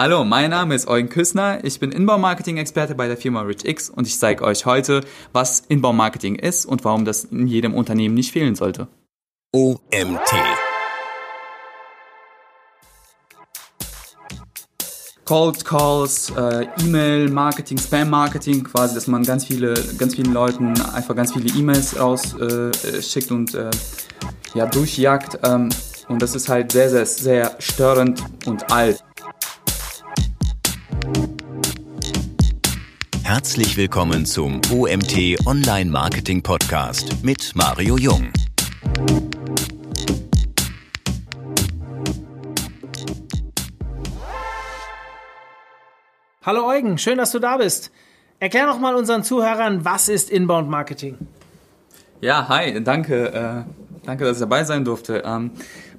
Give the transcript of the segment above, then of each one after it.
Hallo, mein Name ist Eugen Küssner. Ich bin Inbau-Marketing-Experte bei der Firma RichX und ich zeige euch heute, was Inbau-Marketing ist und warum das in jedem Unternehmen nicht fehlen sollte. OMT. Cold Calls, äh, E-Mail Marketing, Spam Marketing, quasi, dass man ganz viele, ganz vielen Leuten einfach ganz viele E-Mails rausschickt äh, und äh, ja durchjagt. Ähm, und das ist halt sehr, sehr, sehr störend und alt. Herzlich willkommen zum OMT Online Marketing Podcast mit Mario Jung. Hallo Eugen, schön, dass du da bist. Erklär doch mal unseren Zuhörern, was ist Inbound Marketing? Ja, hi, danke, äh, danke, dass ich dabei sein durfte. Ähm,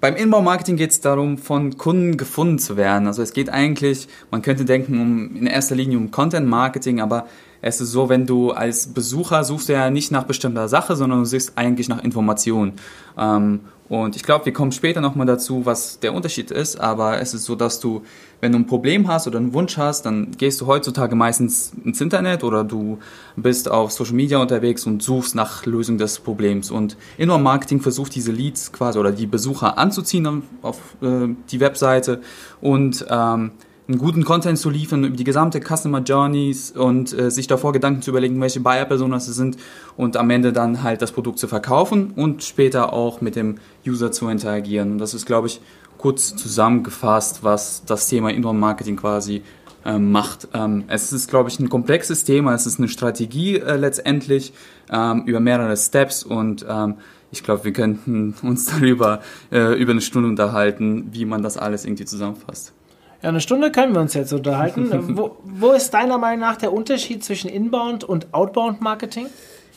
beim Inbound-Marketing geht es darum, von Kunden gefunden zu werden. Also es geht eigentlich, man könnte denken, um in erster Linie um Content-Marketing, aber es ist so, wenn du als Besucher suchst ja nicht nach bestimmter Sache, sondern du suchst eigentlich nach Informationen. Ähm, und ich glaube, wir kommen später nochmal dazu, was der Unterschied ist, aber es ist so, dass du, wenn du ein Problem hast oder einen Wunsch hast, dann gehst du heutzutage meistens ins Internet oder du bist auf Social Media unterwegs und suchst nach Lösung des Problems. Und Indoor Marketing versucht diese Leads quasi oder die Besucher anzuziehen auf, äh, die Webseite und ähm, einen guten Content zu liefern über die gesamte Customer Journeys und äh, sich davor Gedanken zu überlegen, welche Buyer-Personen das sind und am Ende dann halt das Produkt zu verkaufen und später auch mit dem User zu interagieren. Und das ist, glaube ich, kurz zusammengefasst, was das Thema Inbound-Marketing quasi ähm, macht. Ähm, es ist, glaube ich, ein komplexes Thema, es ist eine Strategie äh, letztendlich ähm, über mehrere Steps und ähm, ich glaube, wir könnten uns darüber äh, über eine Stunde unterhalten, wie man das alles irgendwie zusammenfasst. Ja, eine Stunde können wir uns jetzt unterhalten. wo, wo, ist deiner Meinung nach der Unterschied zwischen Inbound und Outbound Marketing?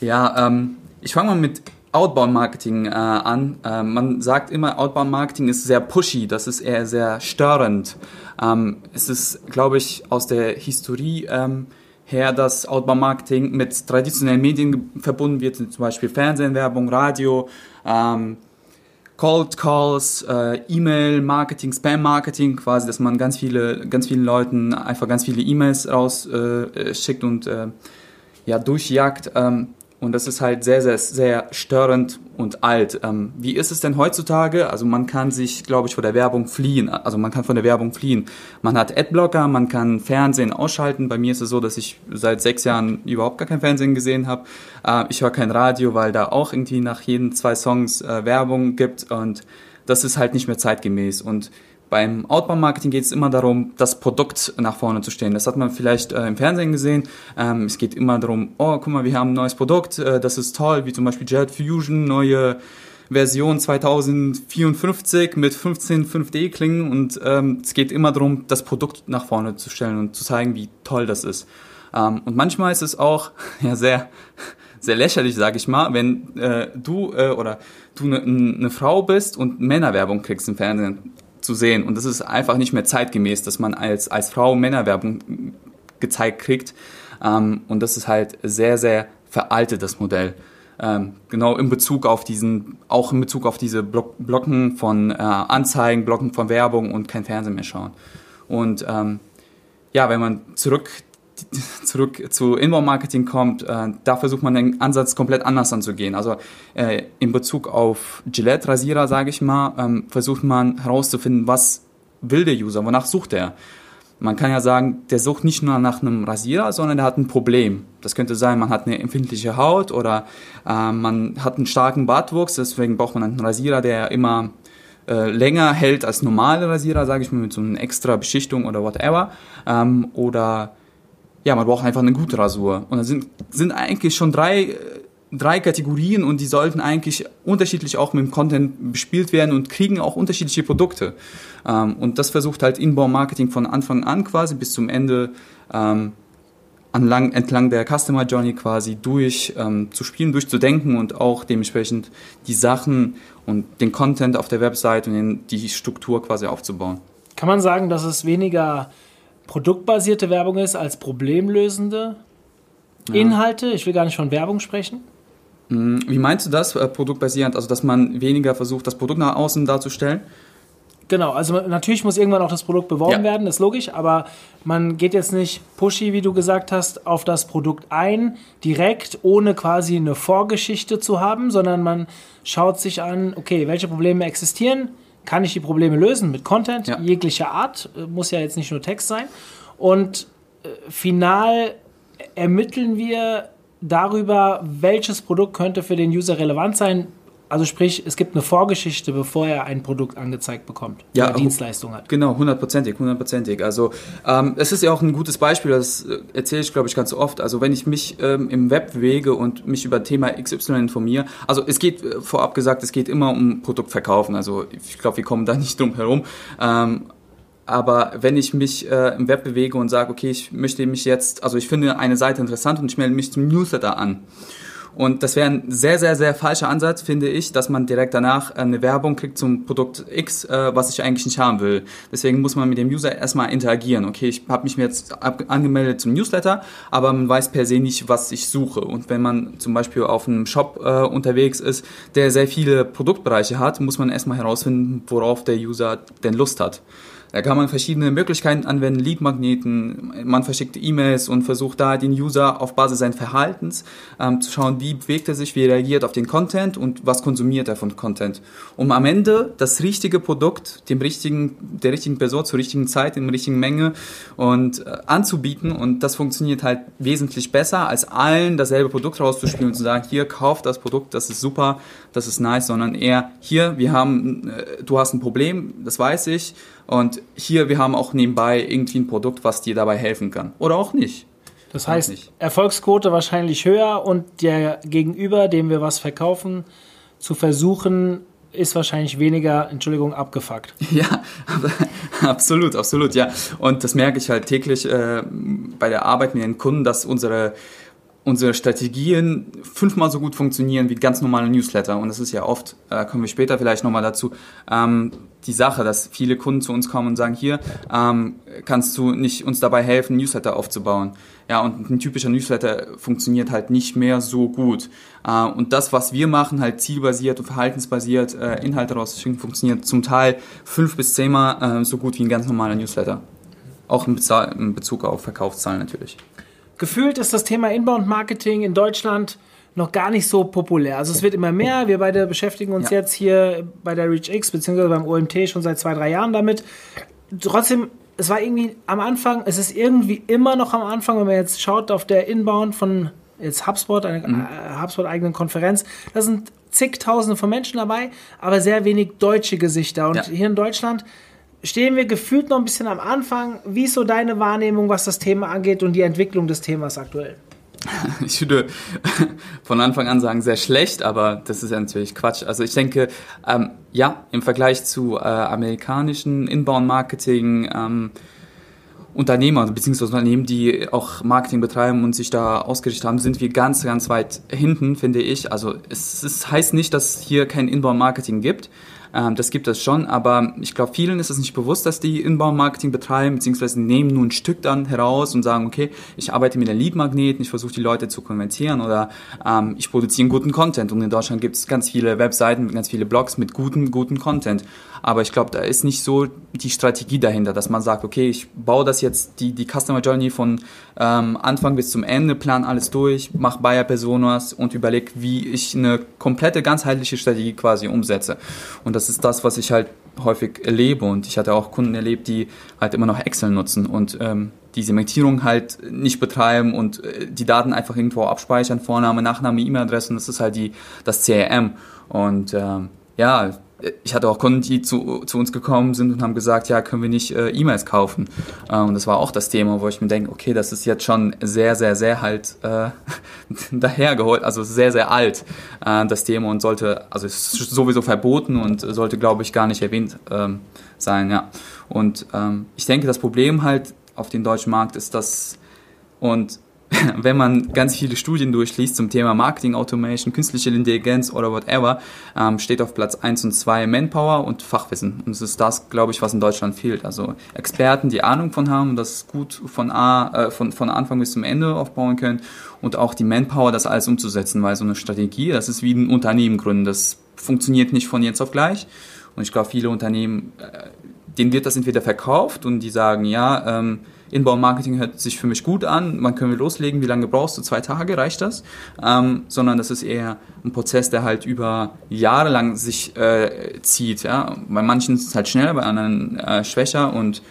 Ja, ähm, ich fange mal mit Outbound Marketing äh, an. Äh, man sagt immer, Outbound Marketing ist sehr pushy, das ist eher sehr störend. Ähm, es ist, glaube ich, aus der Historie ähm, her, dass Outbound Marketing mit traditionellen Medien verbunden wird, zum Beispiel Fernsehen, Werbung, Radio. Ähm, Cold Calls, äh, E-Mail Marketing, Spam Marketing, quasi, dass man ganz viele, ganz vielen Leuten einfach ganz viele E-Mails rausschickt äh, und äh, ja durchjagt. Ähm, und das ist halt sehr, sehr, sehr störend und alt. Ähm, wie ist es denn heutzutage? Also man kann sich, glaube ich, vor der Werbung fliehen. Also man kann von der Werbung fliehen. Man hat Adblocker, man kann Fernsehen ausschalten. Bei mir ist es so, dass ich seit sechs Jahren überhaupt gar kein Fernsehen gesehen habe. Äh, ich höre kein Radio, weil da auch irgendwie nach jeden zwei Songs äh, Werbung gibt. Und das ist halt nicht mehr zeitgemäß. Und beim Outbound-Marketing geht es immer darum, das Produkt nach vorne zu stellen. Das hat man vielleicht äh, im Fernsehen gesehen. Ähm, es geht immer darum, oh, guck mal, wir haben ein neues Produkt, äh, das ist toll, wie zum Beispiel Jet Fusion, neue Version 2054 mit 15 5D-Klingen und ähm, es geht immer darum, das Produkt nach vorne zu stellen und zu zeigen, wie toll das ist. Ähm, und manchmal ist es auch ja sehr sehr lächerlich, sage ich mal, wenn äh, du äh, oder du eine ne Frau bist und Männerwerbung kriegst im Fernsehen zu sehen. Und das ist einfach nicht mehr zeitgemäß, dass man als, als Frau Männerwerbung gezeigt kriegt. Ähm, und das ist halt sehr, sehr veraltet, das Modell. Ähm, genau in Bezug auf diesen, auch in Bezug auf diese Block, Blocken von äh, Anzeigen, Blocken von Werbung und kein Fernsehen mehr schauen. Und ähm, ja, wenn man zurück zurück zu Inbound-Marketing kommt, äh, da versucht man den Ansatz komplett anders anzugehen. Also äh, in Bezug auf Gillette-Rasierer, sage ich mal, ähm, versucht man herauszufinden, was will der User, wonach sucht er. Man kann ja sagen, der sucht nicht nur nach einem Rasierer, sondern der hat ein Problem. Das könnte sein, man hat eine empfindliche Haut oder äh, man hat einen starken Bartwuchs, deswegen braucht man einen Rasierer, der immer äh, länger hält als normale Rasierer, sage ich mal, mit so einer extra Beschichtung oder whatever. Ähm, oder ja, man braucht einfach eine gute Rasur. Und da sind, sind eigentlich schon drei, drei Kategorien und die sollten eigentlich unterschiedlich auch mit dem Content bespielt werden und kriegen auch unterschiedliche Produkte. Ähm, und das versucht halt Inbound-Marketing von Anfang an quasi bis zum Ende ähm, anlang, entlang der Customer Journey quasi durch ähm, zu spielen, durchzudenken und auch dementsprechend die Sachen und den Content auf der Website und die Struktur quasi aufzubauen. Kann man sagen, dass es weniger produktbasierte Werbung ist als problemlösende ja. Inhalte. Ich will gar nicht von Werbung sprechen. Hm, wie meinst du das, äh, produktbasierend? Also, dass man weniger versucht, das Produkt nach außen darzustellen? Genau, also natürlich muss irgendwann auch das Produkt beworben Ja. werden, ist logisch, aber man geht jetzt nicht pushy, wie du gesagt hast, auf das Produkt ein, direkt, ohne quasi eine Vorgeschichte zu haben, sondern man schaut sich an, okay, welche Probleme existieren, kann ich die Probleme lösen mit Content Ja. jeglicher Art, äh, muss ja jetzt nicht nur Text sein. Und äh, final ermitteln wir darüber, welches Produkt könnte für den User relevant sein. Also sprich, es gibt eine Vorgeschichte, bevor er ein Produkt angezeigt bekommt Ja, oder hu- Dienstleistung hat. Genau, hundertprozentig, hundertprozentig. Also ähm, es ist ja auch ein gutes Beispiel, das äh, erzähle ich, glaube ich, ganz oft. Also wenn ich mich ähm, im Web bewege und mich über Thema XY informiere, also es geht äh, vorab gesagt, es geht immer um Produktverkaufen. Also ich glaube, wir kommen da nicht drum herum. Ähm, aber wenn ich mich äh, im Web bewege und sage, okay, ich möchte mich jetzt, also ich finde eine Seite interessant und ich melde mich zum Newsletter an. Und das wäre ein sehr, sehr, sehr falscher Ansatz, finde ich, dass man direkt danach äh, eine Werbung kriegt zum Produkt X, äh, was ich eigentlich nicht haben will. Deswegen muss man mit dem User erstmal interagieren. Okay, ich habe mich jetzt angemeldet zum Newsletter, aber man weiß per se nicht, was ich suche. Und wenn man zum Beispiel auf einem Shop äh, unterwegs ist, der sehr viele Produktbereiche hat, muss man erstmal herausfinden, worauf der User denn Lust hat. Da kann man verschiedene Möglichkeiten anwenden, Leadmagneten, man verschickt E-Mails und versucht da den User auf Basis seines Verhaltens ähm, zu schauen, wie bewegt er sich, wie reagiert auf den Content und was konsumiert er von Content. Um am Ende das richtige Produkt dem richtigen, der richtigen Person zur richtigen Zeit, in der richtigen Menge und äh, anzubieten und das funktioniert halt wesentlich besser, als allen dasselbe Produkt rauszuspielen und zu sagen, hier, kauf das Produkt, das ist super, das ist nice, sondern eher, hier, wir haben, äh, du hast ein Problem, das weiß ich, und hier, wir haben auch nebenbei irgendwie ein Produkt, was dir dabei helfen kann. Oder auch nicht. Das heißt, nicht. Erfolgsquote wahrscheinlich höher und der Gegenüber, dem wir was verkaufen, zu versuchen, ist wahrscheinlich weniger, Entschuldigung, abgefuckt. Ja, absolut, absolut, ja. Und das merke ich halt täglich äh, bei der Arbeit mit den Kunden, dass unsere unsere Strategien fünfmal so gut funktionieren wie ganz normale Newsletter. Und das ist ja oft, äh, kommen wir später vielleicht nochmal dazu, ähm, die Sache, dass viele Kunden zu uns kommen und sagen, hier, ähm, kannst du nicht uns dabei helfen, Newsletter aufzubauen. Ja, und ein typischer Newsletter funktioniert halt nicht mehr so gut. Äh, und das, was wir machen, halt zielbasiert und verhaltensbasiert, äh, Inhalte rauszuschicken, funktioniert zum Teil fünf bis zehnmal äh, so gut wie ein ganz normaler Newsletter. Auch in, Bezug auf Verkaufszahlen natürlich. Gefühlt ist das Thema Inbound-Marketing in Deutschland noch gar nicht so populär. Also es wird immer mehr. Wir beide beschäftigen uns Ja. jetzt hier bei der ReachX bzw. beim OMT schon seit zwei, drei Jahren damit. Trotzdem, es war irgendwie am Anfang, es ist irgendwie immer noch am Anfang, wenn man jetzt schaut auf der Inbound von jetzt HubSpot, einer äh, HubSpot-eigenen Konferenz, da sind zigtausende von Menschen dabei, aber sehr wenig deutsche Gesichter. Und Ja. hier in Deutschland stehen wir gefühlt noch ein bisschen am Anfang. Wie ist so deine Wahrnehmung, was das Thema angeht und die Entwicklung des Themas aktuell? Ich würde von Anfang an sagen, sehr schlecht, aber das ist ja natürlich Quatsch. Also ich denke, ähm, ja, im Vergleich zu äh, amerikanischen Inbound-Marketing, ähm, beziehungsweise Unternehmen, die auch Marketing betreiben und sich da ausgerichtet haben, sind wir ganz, ganz weit hinten, finde ich. Also es, es heißt nicht, dass es hier kein Inbound-Marketing gibt. Ähm, das gibt es schon, aber ich glaube, vielen ist es nicht bewusst, dass die Inbound-Marketing betreiben, beziehungsweise nehmen nur ein Stück dann heraus und sagen, okay, ich arbeite mit den Lead-Magneten, ich versuche die Leute zu konvertieren oder ähm, ich produziere guten Content. Und in Deutschland gibt es ganz viele Webseiten, ganz viele Blogs mit guten, guten Content. Aber ich glaube, da ist nicht so die Strategie dahinter, dass man sagt, okay, ich baue das jetzt, die, die Customer Journey von ähm, Anfang bis zum Ende, plan alles durch, mach Buyer Personas und überleg, wie ich eine komplette, ganzheitliche Strategie quasi umsetze. Und das ist das, was ich halt häufig erlebe. Und ich hatte auch Kunden erlebt, die halt immer noch Excel nutzen und ähm, die Segmentierung halt nicht betreiben und äh, die Daten einfach irgendwo abspeichern, Vorname, Nachname, E-Mail-Adresse und das ist halt die, das CRM. Und ähm, ja, ich hatte auch Kunden, die zu, zu uns gekommen sind und haben gesagt, ja, können wir nicht äh, E-Mails kaufen? Äh, und das war auch das Thema, wo ich mir denke, okay, das ist jetzt schon sehr, sehr, sehr halt äh, dahergeholt, also sehr, sehr alt, äh, das Thema und sollte, also ist sowieso verboten und sollte, glaube ich, gar nicht erwähnt ähm, sein, ja. Und ähm, ich denke, das Problem halt auf dem deutschen Markt ist, dass und wenn man ganz viele Studien durchliest zum Thema Marketing Automation, künstliche Intelligenz oder whatever, ähm, steht auf Platz 1 und 2 Manpower und Fachwissen. Und es ist das, glaube ich, was in Deutschland fehlt. Also Experten, die Ahnung von haben, das gut von, A, äh, von, von Anfang bis zum Ende aufbauen können und auch die Manpower, das alles umzusetzen, weil so eine Strategie, das ist wie ein Unternehmen gründen. Das funktioniert nicht von jetzt auf gleich. Und ich glaube, viele Unternehmen äh, denen wird das entweder verkauft und die sagen, ja, ähm, Inbound-Marketing hört sich für mich gut an, wann können wir loslegen, wie lange brauchst du, zwei Tage, reicht das? Ähm, sondern das ist eher ein Prozess, der halt über Jahre lang sich äh, zieht. Ja? Bei manchen ist es halt schneller, bei anderen äh, schwächer und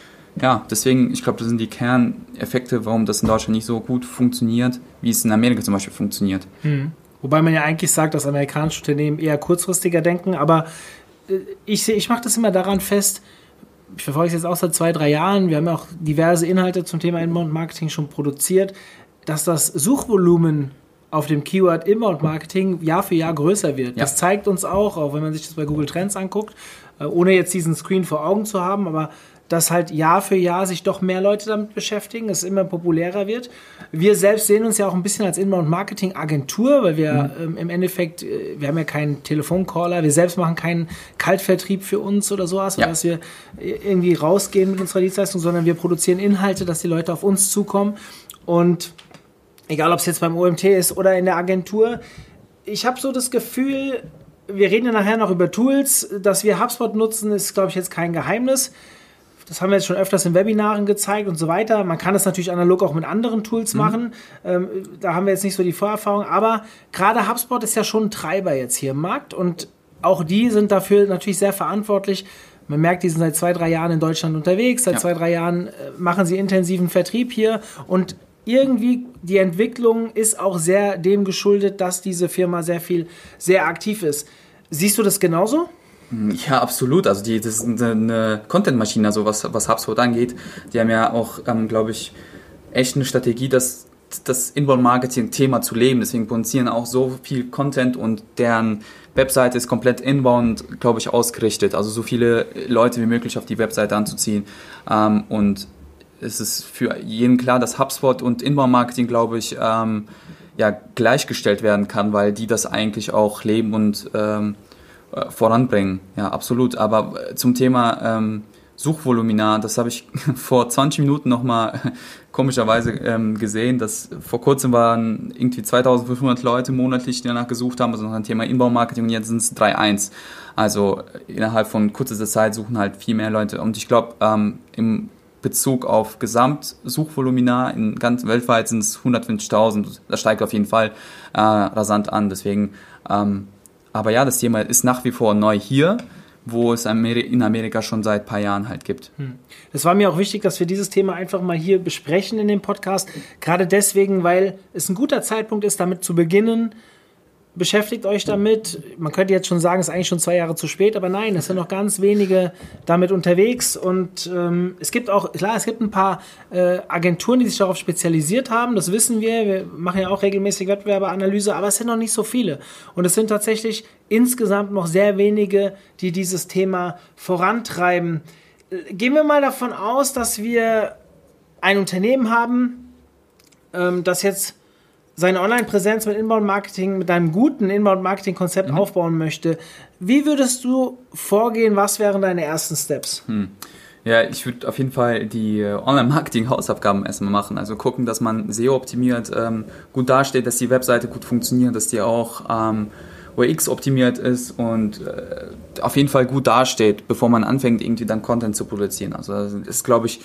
ja, deswegen, ich glaube, das sind die Kerneffekte, warum das in Deutschland nicht so gut funktioniert, wie es in Amerika zum Beispiel funktioniert. Mhm. Wobei man ja eigentlich sagt, dass amerikanische Unternehmen eher kurzfristiger denken, aber äh, ich, ich mache das immer daran fest, ich verfolge es jetzt auch seit zwei, drei Jahren, wir haben ja auch diverse Inhalte zum Thema Inbound Marketing schon produziert, dass das Suchvolumen auf dem Keyword Inbound Marketing Jahr für Jahr größer wird. Ja. Das zeigt uns auch, auch wenn man sich das bei Google Trends anguckt, äh, ohne jetzt diesen Screen vor Augen zu haben, aber dass halt Jahr für Jahr sich doch mehr Leute damit beschäftigen, es immer populärer wird. Wir selbst sehen uns ja auch ein bisschen als Inbound-Marketing-Agentur, weil wir mhm. ähm, im Endeffekt, äh, wir haben ja keinen Telefoncaller, wir selbst machen keinen Kaltvertrieb für uns oder sowas, ja. dass wir irgendwie rausgehen mit unserer Dienstleistung, sondern wir produzieren Inhalte, dass die Leute auf uns zukommen und egal ob es jetzt beim OMT ist oder in der Agentur, ich habe so das Gefühl, wir reden ja nachher noch über Tools, dass wir HubSpot nutzen, ist glaube ich jetzt kein Geheimnis. Das haben wir jetzt schon öfters in Webinaren gezeigt und so weiter. Man kann das natürlich analog auch mit anderen Tools mhm. machen. Ähm, da haben wir jetzt nicht so die Vorerfahrung. Aber gerade HubSpot ist ja schon ein Treiber jetzt hier im Markt und auch die sind dafür natürlich sehr verantwortlich. Man merkt, die sind seit zwei, drei Jahren in Deutschland unterwegs. Seit ja. zwei, drei Jahren äh, machen sie intensiven Vertrieb hier und irgendwie die Entwicklung ist auch sehr dem geschuldet, dass diese Firma sehr viel, sehr aktiv ist. Siehst du das genauso? Ja, absolut. Also die, das ist eine Content-Maschine, also was, was HubSpot angeht. Die haben ja auch, ähm, glaube ich, echt eine Strategie, das, das Inbound-Marketing-Thema zu leben. Deswegen produzieren auch so viel Content und deren Webseite ist komplett inbound, glaube ich, ausgerichtet. Also so viele Leute wie möglich auf die Webseite anzuziehen. Ähm, und es ist für jeden klar, dass HubSpot und Inbound-Marketing, glaube ich, ähm, ja, gleichgestellt werden kann, weil die das eigentlich auch leben und ähm, äh, voranbringen. Ja, absolut. Aber äh, zum Thema ähm, Suchvolumina, das habe ich vor 20 Minuten nochmal komischerweise ähm, gesehen, dass vor kurzem waren irgendwie 2500 Leute monatlich, die danach gesucht haben, also noch ein Thema Inbaumarketing und jetzt sind es 3.1. Also innerhalb von kurzer Zeit suchen halt viel mehr Leute und ich glaube, ähm, im Bezug auf Gesamtsuchvolumina in ganz weltweit sind es 150.000. Das steigt auf jeden Fall äh, rasant an. Deswegen ähm, aber ja, das Thema ist nach wie vor neu hier, wo es in Amerika schon seit ein paar Jahren halt gibt. Hm. Es war mir auch wichtig, dass wir dieses Thema einfach mal hier besprechen in dem Podcast. Gerade deswegen, weil es ein guter Zeitpunkt ist, damit zu beginnen, beschäftigt euch damit. Man könnte jetzt schon sagen, es ist eigentlich schon zwei Jahre zu spät, aber nein, es sind noch ganz wenige damit unterwegs und ähm, es gibt auch, klar, es gibt ein paar äh, Agenturen, die sich darauf spezialisiert haben, das wissen wir. Wir machen ja auch regelmäßig Wettbewerberanalyse, aber es sind noch nicht so viele. Und es sind tatsächlich insgesamt noch sehr wenige, die dieses Thema vorantreiben. Gehen wir mal davon aus, dass wir ein Unternehmen haben, ähm, das jetzt seine Online-Präsenz mit Inbound-Marketing, mit einem guten Inbound-Marketing-Konzept mhm. aufbauen möchte, wie würdest du vorgehen? Was wären deine ersten Steps? Hm. Ja, ich würde auf jeden Fall die äh, Online-Marketing-Hausaufgaben erstmal machen. Also gucken, dass man SEO optimiert, ähm, gut dasteht, dass die Webseite gut funktioniert, dass die auch ähm, UX optimiert ist und äh, auf jeden Fall gut dasteht, bevor man anfängt, irgendwie dann Content zu produzieren. Also das ist, glaube ich,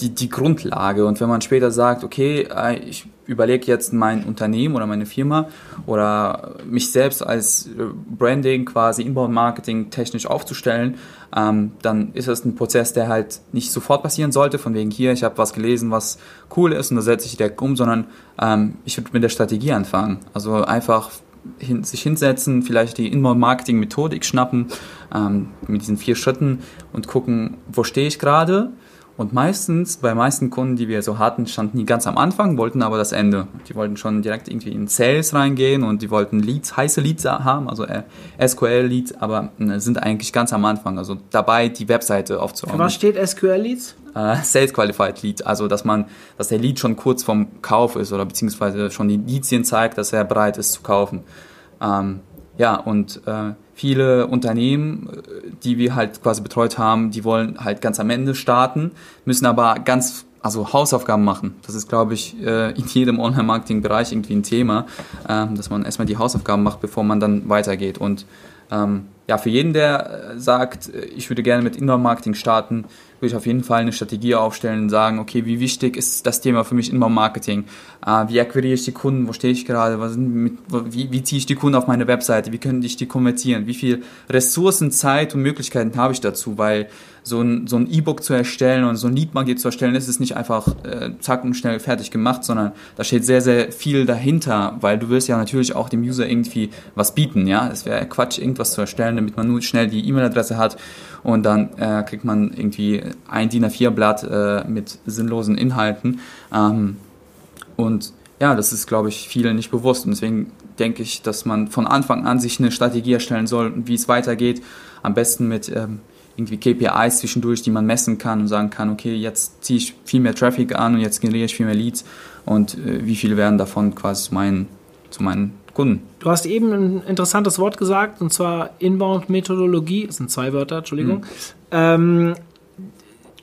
die, die Grundlage. Und wenn man später sagt, okay, äh, ich überlege jetzt mein Unternehmen oder meine Firma oder mich selbst als äh, Branding, quasi Inbound-Marketing technisch aufzustellen, ähm, dann ist das ein Prozess, der halt nicht sofort passieren sollte, von wegen hier, ich habe was gelesen, was cool ist und da setze ich direkt um, sondern ähm, ich würde mit der Strategie anfangen. Also einfach hin, sich hinsetzen, vielleicht die Inbound-Marketing-Methodik schnappen ähm, mit diesen vier Schritten und gucken, wo stehe ich gerade, und meistens, bei meisten Kunden, die wir so hatten, standen die ganz am Anfang, wollten aber das Ende. Die wollten schon direkt irgendwie in Sales reingehen und die wollten Leads, heiße Leads haben, also äh, SQL-Leads, aber äh, sind eigentlich ganz am Anfang, also dabei, die Webseite aufzubauen. was steht SQL-Leads? Äh, Sales Qualified Lead, also dass man, dass der Lead schon kurz vom Kauf ist oder beziehungsweise schon die Leadsien zeigt, dass er bereit ist zu kaufen. Ähm, ja, und äh, viele Unternehmen, äh, die wir halt quasi betreut haben, die wollen halt ganz am Ende starten, müssen aber ganz also Hausaufgaben machen. Das ist, glaube ich, äh, in jedem Online-Marketing-Bereich irgendwie ein Thema, ähm, dass man erstmal die Hausaufgaben macht, bevor man dann weitergeht. Und ähm, ja, für jeden, der äh, sagt, ich würde gerne mit Inbound-Marketing starten, würde ich auf jeden Fall eine Strategie aufstellen und sagen, okay, wie wichtig ist das Thema für mich Inbound-Marketing? Äh, wie akquiriere ich die Kunden? Wo stehe ich gerade? Mit, wie, wie ziehe ich die Kunden auf meine Webseite? Wie könnte ich die konvertieren? Wie viel Ressourcen, Zeit und Möglichkeiten habe ich dazu? Weil so ein so E-Book zu erstellen und so ein Lead-Magnet zu erstellen, ist nicht einfach äh, zack und schnell fertig gemacht, sondern da steht sehr, sehr viel dahinter, weil du willst ja natürlich auch dem User irgendwie was bieten, ja. Es wäre Quatsch, irgendwas zu erstellen, damit man nur schnell die E-Mail-Adresse hat und dann äh, kriegt man irgendwie ein DIN A4-Blatt äh, mit sinnlosen Inhalten. Ähm, und ja, das ist, glaube ich, vielen nicht bewusst. Und deswegen denke ich, dass man von Anfang an sich eine Strategie erstellen soll, wie es weitergeht. Am besten mit ähm, irgendwie KPIs zwischendurch, die man messen kann und sagen kann, okay, jetzt ziehe ich viel mehr Traffic an und jetzt generiere ich viel mehr Leads und äh, wie viele werden davon quasi zu meinen, zu meinen Kunden. Du hast eben ein interessantes Wort gesagt und zwar Inbound-Methodologie, das sind zwei Wörter, Entschuldigung. Mhm. Ähm,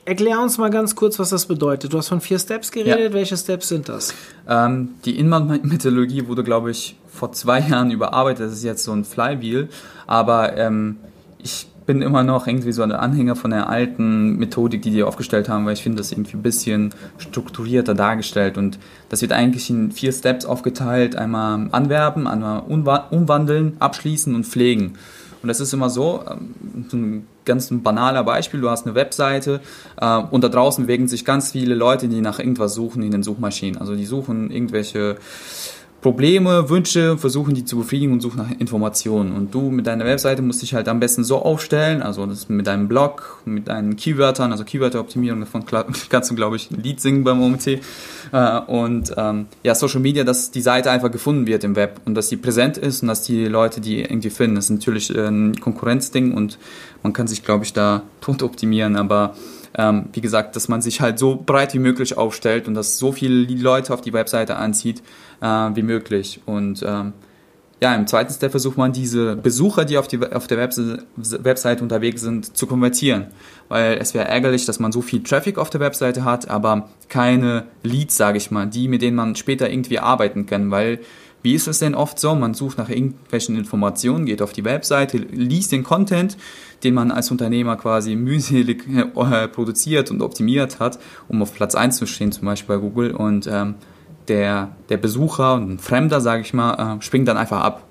erklär uns mal ganz kurz, was das bedeutet. Du hast von vier Steps geredet. Ja. Welche Steps sind das? Ähm, die Inbound-Methodologie wurde, glaube ich, vor zwei Jahren überarbeitet. Das ist jetzt so ein Flywheel. Aber ähm, ich bin immer noch irgendwie so ein Anhänger von der alten Methodik, die die aufgestellt haben, weil ich finde das irgendwie ein bisschen strukturierter dargestellt und das wird eigentlich in vier Steps aufgeteilt. Einmal anwerben, einmal umwandeln, abschließen und pflegen. Und das ist immer so, ähm, so ein ganz banaler Beispiel, du hast eine Webseite äh, und da draußen bewegen sich ganz viele Leute, die nach irgendwas suchen in den Suchmaschinen. Also die suchen irgendwelche Probleme, Wünsche, versuchen die zu befriedigen und suchen nach Informationen. Und du mit deiner Webseite musst dich halt am besten so aufstellen, also das mit deinem Blog, mit deinen Keywörtern, also Keywörteroptimierung, davon kannst du, glaube ich, ein Lied singen beim OMT. Äh, und ähm, ja, Social Media, dass die Seite einfach gefunden wird im Web und dass sie präsent ist und dass die Leute die irgendwie finden. Das ist natürlich ein Konkurrenzding und man kann sich, glaube ich, da tot optimieren, aber ähm, wie gesagt, dass man sich halt so breit wie möglich aufstellt und dass so viele Leute auf die Webseite anzieht äh, wie möglich. Und ähm, ja, im zweiten Step versucht man diese Besucher, die auf, die, auf der Webse Webseite unterwegs sind, zu konvertieren. Weil es wäre ärgerlich, dass man so viel Traffic auf der Webseite hat, aber keine Leads, sage ich mal, die, mit denen man später irgendwie arbeiten kann. Weil wie ist es denn oft so? Man sucht nach irgendwelchen Informationen, geht auf die Webseite, liest den Content, den man als Unternehmer quasi mühselig äh, produziert und optimiert hat, um auf Platz 1 zu stehen, zum Beispiel bei Google. Und ähm, der, der Besucher, ein Fremder, sage ich mal, äh, springt dann einfach ab.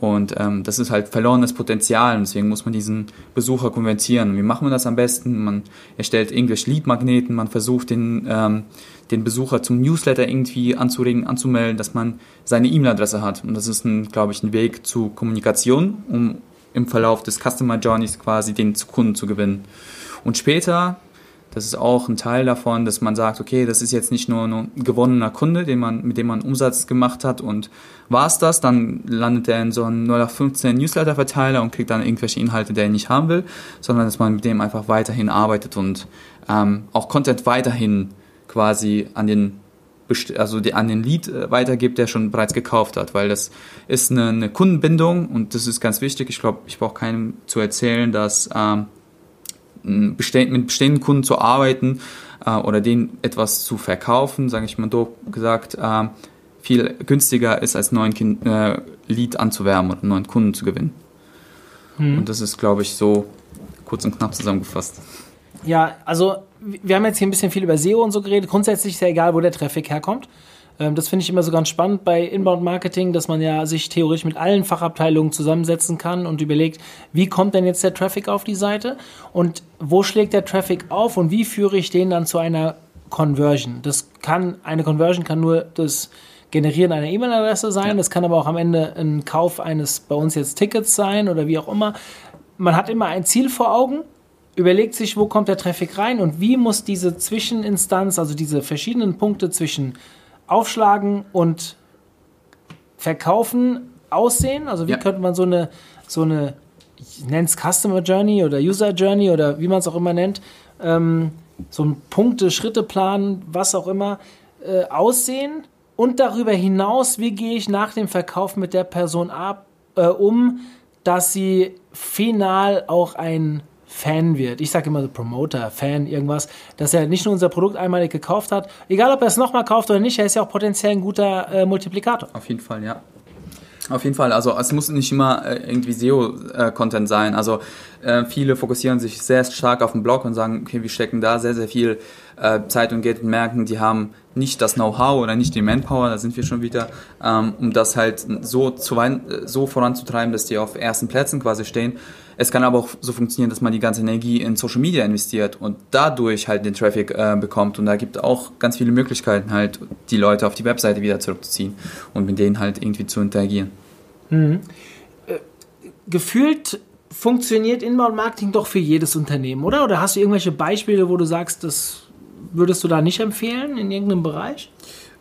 Und ähm, das ist halt verlorenes Potenzial und deswegen muss man diesen Besucher konvertieren. Wie machen wir das am besten? Man erstellt English Lead Magneten, man versucht den, ähm, den Besucher zum Newsletter irgendwie anzuregen, anzumelden, dass man seine E-Mail-Adresse hat. Und das ist, glaube ich, ein Weg zu Kommunikation, um im Verlauf des Customer Journeys quasi den Kunden zu gewinnen. Und später das ist auch ein Teil davon, dass man sagt, okay, das ist jetzt nicht nur ein gewonnener Kunde, den man, mit dem man Umsatz gemacht hat und war es das, dann landet er in so einem 0815 Newsletter-Verteiler und kriegt dann irgendwelche Inhalte, die er nicht haben will, sondern dass man mit dem einfach weiterhin arbeitet und ähm, auch Content weiterhin quasi an den also die, an den Lead äh, weitergibt, der schon bereits gekauft hat, weil das ist eine, eine Kundenbindung und das ist ganz wichtig. Ich glaube, ich brauche keinem zu erzählen, dass ähm, mit bestehenden Kunden zu arbeiten äh, oder denen etwas zu verkaufen, sage ich mal doof gesagt, äh, viel günstiger ist, als neuen kind, äh, Lead anzuwerben oder einen neuen Kunden zu gewinnen. Mhm. Und das ist, glaube ich, so kurz und knapp zusammengefasst. Ja, also wir haben jetzt hier ein bisschen viel über SEO und so geredet. Grundsätzlich ist ja egal, wo der Traffic herkommt. Ähm, das finde ich immer so ganz spannend bei Inbound Marketing, dass man ja sich theoretisch mit allen Fachabteilungen zusammensetzen kann und überlegt, wie kommt denn jetzt der Traffic auf die Seite und wo schlägt der Traffic auf und wie führe ich den dann zu einer Conversion. Das kann, eine Conversion kann nur das Generieren einer E-Mail-Adresse sein, ja. das kann aber auch am Ende ein Kauf eines bei uns jetzt Tickets sein oder wie auch immer. Man hat immer ein Ziel vor Augen, überlegt sich, wo kommt der Traffic rein und wie muss diese Zwischeninstanz, also diese verschiedenen Punkte zwischen Aufschlagen und Verkaufen aussehen? Also wie ja. könnte man so eine, so eine, ich nenne es Customer Journey oder User Journey oder wie man es auch immer nennt, ähm, so ein Punkte, Schritteplan, was auch immer, äh, aussehen? Und darüber hinaus, wie gehe ich nach dem Verkauf mit der Person ab, äh, um, dass sie final auch ein Fan wird. Ich sage immer so Promoter, Fan, irgendwas, dass er nicht nur unser Produkt einmalig gekauft hat, egal ob er es nochmal kauft oder nicht, er ist ja auch potenziell ein guter äh, Multiplikator. Auf jeden Fall, ja. Auf jeden Fall, also es muss nicht immer äh, irgendwie SEO-Content sein. Also äh, viele fokussieren sich sehr stark auf den Blog und sagen, okay, wir stecken da sehr, sehr viel äh, Zeit und Geld merken, die haben nicht das Know-how oder nicht die Manpower, da sind wir schon wieder, ähm, um das halt so, zu, so voranzutreiben, dass die auf ersten Plätzen quasi stehen. Es kann aber auch so funktionieren, dass man die ganze Energie in Social Media investiert und dadurch halt den Traffic äh, bekommt. Und da gibt es auch ganz viele Möglichkeiten, halt die Leute auf die Webseite wieder zurückzuziehen und mit denen halt irgendwie zu interagieren. Mhm. Äh, gefühlt funktioniert Inbound-Marketing doch für jedes Unternehmen, oder? Oder hast du irgendwelche Beispiele, wo du sagst, das würdest du da nicht empfehlen in irgendeinem Bereich?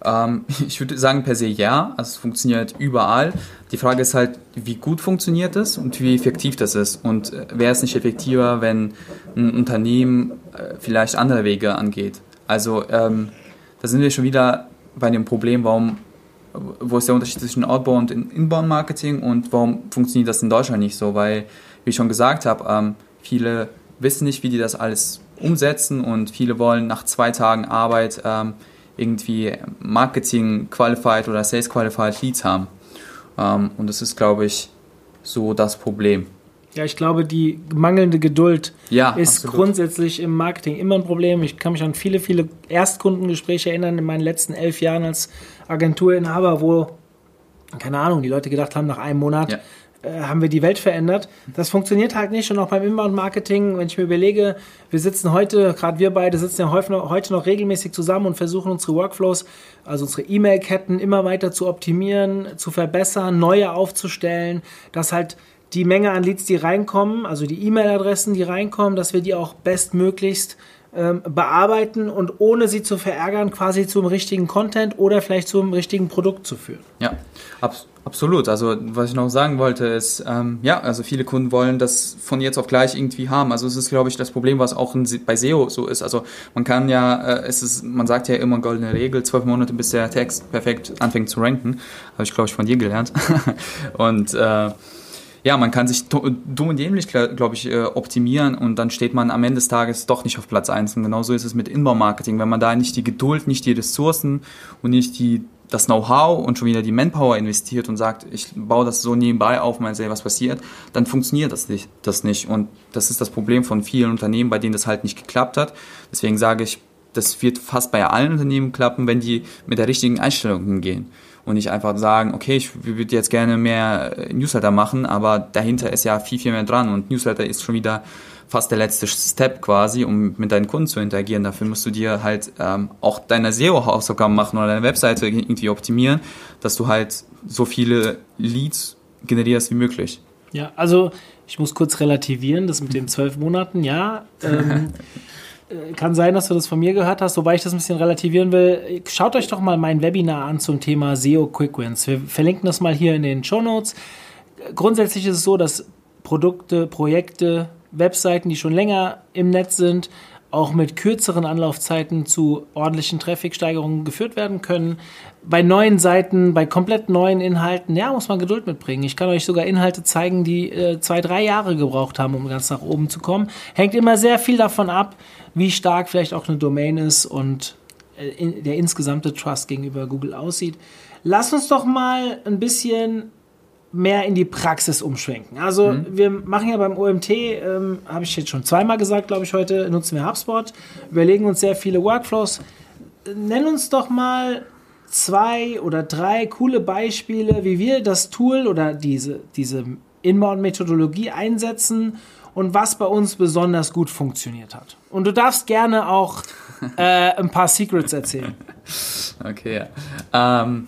Ähm, ich würde sagen per se ja, also es funktioniert überall. Die Frage ist halt, wie gut funktioniert es und wie effektiv das ist. Und äh, wäre es nicht effektiver, wenn ein Unternehmen äh, vielleicht andere Wege angeht? Also ähm, da sind wir schon wieder bei dem Problem, warum, wo ist der Unterschied zwischen Outbound und Inbound Marketing und warum funktioniert das in Deutschland nicht so? Weil, wie ich schon gesagt habe, ähm, viele wissen nicht, wie die das alles umsetzen und viele wollen nach zwei Tagen Arbeit ähm, irgendwie Marketing Qualified oder Sales Qualified Leads haben. Ähm, und das ist, glaube ich, so das Problem. Ja, ich glaube, die mangelnde Geduld ja, ist absolut. grundsätzlich im Marketing immer ein Problem. Ich kann mich an viele, viele Erstkundengespräche erinnern in meinen letzten elf Jahren als Agenturinhaber, wo, keine Ahnung, die Leute gedacht haben, nach einem Monat, ja. Äh, haben wir die Welt verändert. Das funktioniert halt nicht und auch beim Inbound-Marketing, wenn ich mir überlege, wir sitzen heute, gerade wir beide sitzen ja heute noch regelmäßig zusammen und versuchen unsere Workflows, also unsere E-Mail-Ketten immer weiter zu optimieren, zu verbessern, neue aufzustellen, dass halt die Menge an Leads, die reinkommen, also die E-Mail-Adressen, die reinkommen, dass wir die auch bestmöglichst ähm, bearbeiten und ohne sie zu verärgern, quasi zum richtigen Content oder vielleicht zum richtigen Produkt zu führen. Ja, absolut. Absolut. Also was ich noch sagen wollte ist, ähm, ja, also viele Kunden wollen das von jetzt auf gleich irgendwie haben. Also es ist, glaube ich, das Problem, was auch in, bei SEO so ist. Also man kann ja, äh, es ist, man sagt ja immer goldene Regel, zwölf Monate, bis der Text perfekt anfängt zu ranken. Habe ich, glaube ich, von dir gelernt. und äh, ja, man kann sich dumm und dämlich, glaube ich, äh, optimieren und dann steht man am Ende des Tages doch nicht auf Platz 1. Und genauso ist es mit Inbound-Marketing. Wenn man da nicht die Geduld, nicht die Ressourcen und nicht die das Know-how und schon wieder die Manpower investiert und sagt, ich baue das so nebenbei auf, mal sehen, was passiert, dann funktioniert das nicht, das nicht. Und das ist das Problem von vielen Unternehmen, bei denen das halt nicht geklappt hat. Deswegen sage ich, das wird fast bei allen Unternehmen klappen, wenn die mit der richtigen Einstellung hingehen. Und nicht einfach sagen, okay, ich würde jetzt gerne mehr Newsletter machen, aber dahinter ist ja viel, viel mehr dran. Und Newsletter ist schon wieder fast der letzte Step quasi, um mit deinen Kunden zu interagieren. Dafür musst du dir halt ähm, auch deine SEO-Hausaufgaben machen oder deine Webseite irgendwie optimieren, dass du halt so viele Leads generierst wie möglich. Ja, also ich muss kurz relativieren, das mit den zwölf Monaten, ja. Ähm, äh, kann sein, dass du das von mir gehört hast, wobei ich das ein bisschen relativieren will. Schaut euch doch mal mein Webinar an zum Thema SEO Quick Wins. Wir verlinken das mal hier in den Show Notes. Grundsätzlich ist es so, dass Produkte, Projekte, Webseiten, die schon länger im Netz sind, auch mit kürzeren Anlaufzeiten zu ordentlichen Traffic-Steigerungen geführt werden können. Bei neuen Seiten, bei komplett neuen Inhalten, ja, muss man Geduld mitbringen. Ich kann euch sogar Inhalte zeigen, die äh, zwei, drei Jahre gebraucht haben, um ganz nach oben zu kommen. Hängt immer sehr viel davon ab, wie stark vielleicht auch eine Domain ist und äh, in, der insgesamte Trust gegenüber Google aussieht. Lass uns doch mal ein bisschen mehr in die Praxis umschwenken. Also mhm. wir machen ja beim OMT, ähm, habe ich jetzt schon zweimal gesagt, glaube ich, heute nutzen wir HubSpot, überlegen uns sehr viele Workflows. Nenn uns doch mal zwei oder drei coole Beispiele, wie wir das Tool oder diese, diese Inbound-Methodologie einsetzen und was bei uns besonders gut funktioniert hat. Und du darfst gerne auch äh, ein paar Secrets erzählen. Okay, ja. Ähm,